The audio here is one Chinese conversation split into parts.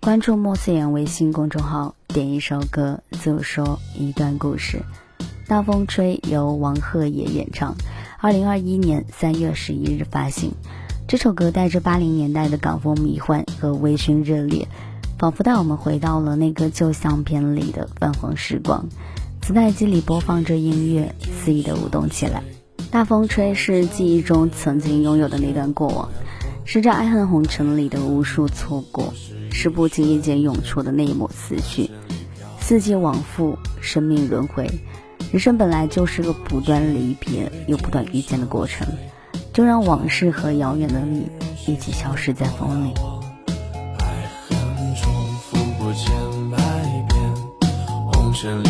关注莫思言微信公众号，点一首歌，诉说一段故事。大风吹由王鹤野演唱，二零二一年三月十一日发行。这首歌带着八零年代的港风迷幻和微醺热烈，仿佛带我们回到了那个旧相片里的泛黄时光。磁带机里播放着音乐，肆意的舞动起来。大风吹是记忆中曾经拥有的那段过往，是这爱恨红尘里的无数错过，是不经意间涌出的那一抹思绪。四季往复，生命轮回。人生本来就是个不断离别又不断遇见的过程，就让往事和遥远的你一起消失在风里。爱恨重复过千百遍，红尘里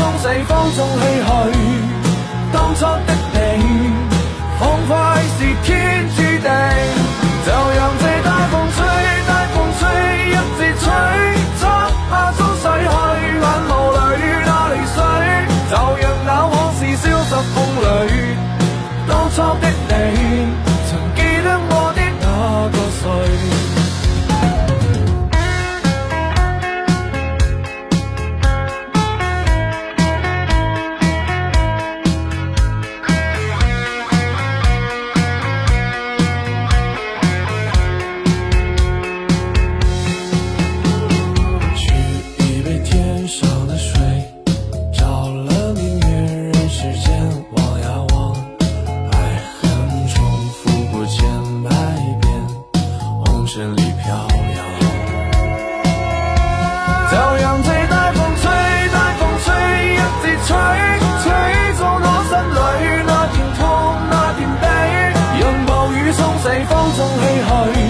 从西方中去去，当初的你，方块。百遍红尘里飘摇。就让这大风吹大风吹一直吹吹走我心里那片痛那片悲让暴雨冲洗风中唏嘘。